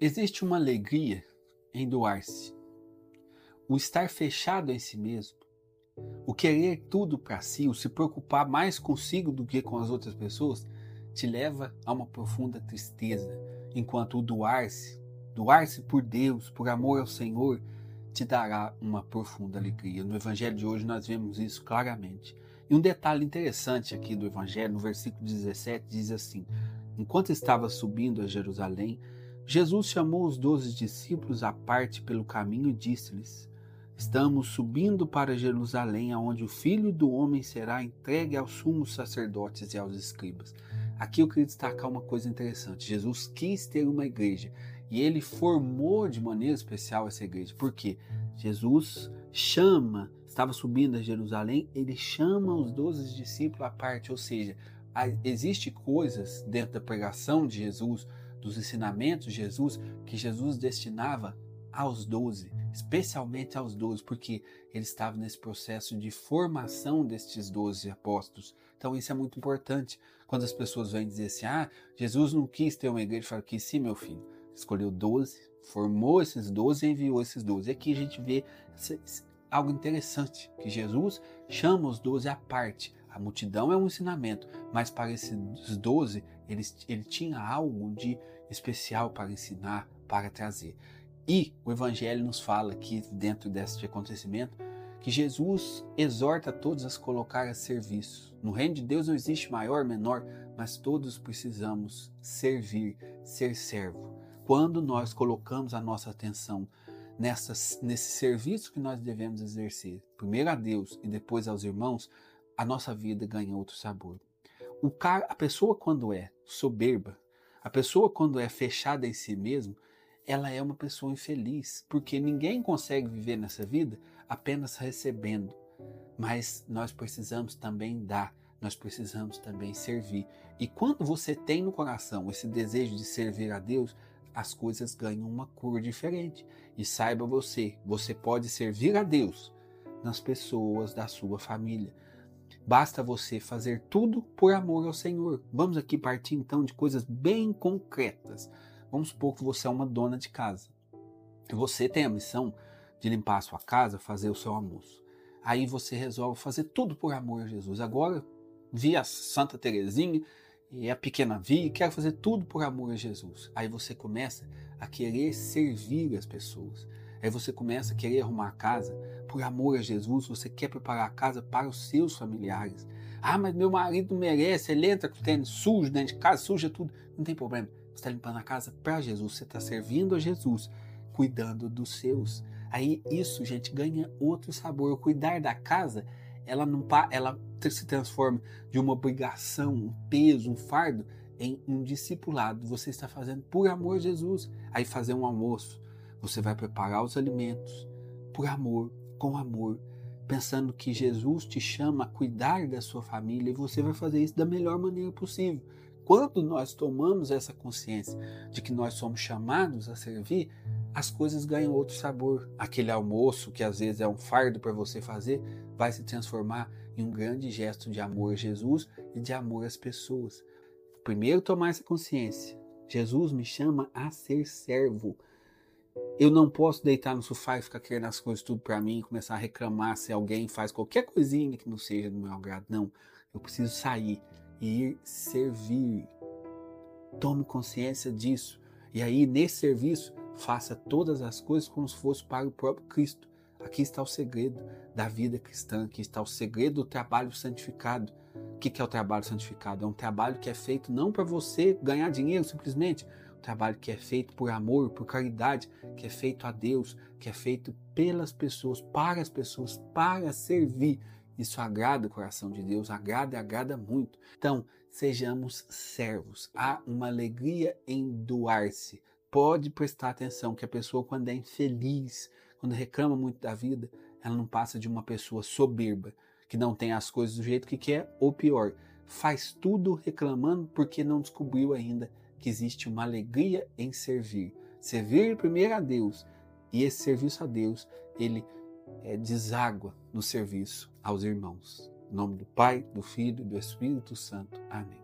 Existe uma alegria em doar-se. O estar fechado em si mesmo, o querer tudo para si, o se preocupar mais consigo do que com as outras pessoas, te leva a uma profunda tristeza, enquanto o doar-se, doar-se por Deus, por amor ao Senhor, te dará uma profunda alegria. No Evangelho de hoje nós vemos isso claramente. E um detalhe interessante aqui do Evangelho, no versículo 17, diz assim: Enquanto estava subindo a Jerusalém, Jesus chamou os doze discípulos à parte pelo caminho e disse-lhes: Estamos subindo para Jerusalém, aonde o Filho do Homem será entregue aos sumos sacerdotes e aos escribas. Aqui eu queria destacar uma coisa interessante. Jesus quis ter uma igreja e ele formou de maneira especial essa igreja. Por quê? Jesus chama, estava subindo a Jerusalém, ele chama os doze discípulos à parte, ou seja, existe coisas dentro da pregação de Jesus, dos ensinamentos de Jesus, que Jesus destinava aos doze, especialmente aos doze, porque ele estava nesse processo de formação destes doze apóstolos. Então isso é muito importante. Quando as pessoas vêm dizer assim, ah, Jesus não quis ter uma igreja, fala que sim, meu filho, escolheu doze, formou esses doze e enviou esses doze. Aqui a gente vê algo interessante, que Jesus chama os doze à parte, a multidão é um ensinamento, mas para esses doze, ele, ele tinha algo de especial para ensinar, para trazer. E o Evangelho nos fala aqui, dentro deste acontecimento, que Jesus exorta todos a se colocar a serviço. No reino de Deus não existe maior, menor, mas todos precisamos servir, ser servo. Quando nós colocamos a nossa atenção nessa, nesse serviço que nós devemos exercer, primeiro a Deus e depois aos irmãos, a nossa vida ganha outro sabor. O cara, a pessoa quando é soberba, a pessoa quando é fechada em si mesmo, ela é uma pessoa infeliz, porque ninguém consegue viver nessa vida apenas recebendo. Mas nós precisamos também dar, nós precisamos também servir. E quando você tem no coração esse desejo de servir a Deus, as coisas ganham uma cor diferente. E saiba você, você pode servir a Deus nas pessoas da sua família. Basta você fazer tudo por amor ao Senhor. Vamos aqui partir então de coisas bem concretas. Vamos supor que você é uma dona de casa. Você tem a missão de limpar a sua casa, fazer o seu almoço. Aí você resolve fazer tudo por amor a Jesus. Agora, vi a Santa Terezinha e a pequena Vi, quero fazer tudo por amor a Jesus. Aí você começa a querer servir as pessoas. Aí você começa a querer arrumar a casa por amor a Jesus, você quer preparar a casa para os seus familiares. Ah, mas meu marido merece, ele entra com o tênis sujo dentro de casa, suja tudo. Não tem problema. Você está limpando a casa para Jesus, você está servindo a Jesus, cuidando dos seus. Aí isso, gente, ganha outro sabor. O cuidar da casa, ela não ela se transforma de uma obrigação, um peso, um fardo em um discipulado. Você está fazendo por amor a Jesus. Aí fazer um almoço, você vai preparar os alimentos por amor, com amor, pensando que Jesus te chama a cuidar da sua família e você vai fazer isso da melhor maneira possível. Quando nós tomamos essa consciência de que nós somos chamados a servir, as coisas ganham outro sabor. Aquele almoço que às vezes é um fardo para você fazer, vai se transformar em um grande gesto de amor a Jesus e de amor às pessoas. Primeiro tomar essa consciência. Jesus me chama a ser servo. Eu não posso deitar no sofá e ficar querendo as coisas tudo para mim começar a reclamar se alguém faz qualquer coisinha que não seja do meu agrado. Não. Eu preciso sair e ir servir. Tome consciência disso. E aí, nesse serviço, faça todas as coisas como se fosse para o próprio Cristo. Aqui está o segredo da vida cristã, aqui está o segredo do trabalho santificado. O que é o trabalho santificado? É um trabalho que é feito não para você ganhar dinheiro simplesmente, trabalho que é feito por amor, por caridade, que é feito a Deus, que é feito pelas pessoas, para as pessoas, para servir. Isso agrada o coração de Deus, agrada e agrada muito. Então, sejamos servos. Há uma alegria em doar-se. Pode prestar atenção que a pessoa, quando é infeliz, quando reclama muito da vida, ela não passa de uma pessoa soberba, que não tem as coisas do jeito que quer, ou pior, faz tudo reclamando porque não descobriu ainda que existe uma alegria em servir. Servir primeiro a Deus e esse serviço a Deus, ele é, deságua no serviço aos irmãos. Em nome do Pai, do Filho e do Espírito Santo. Amém.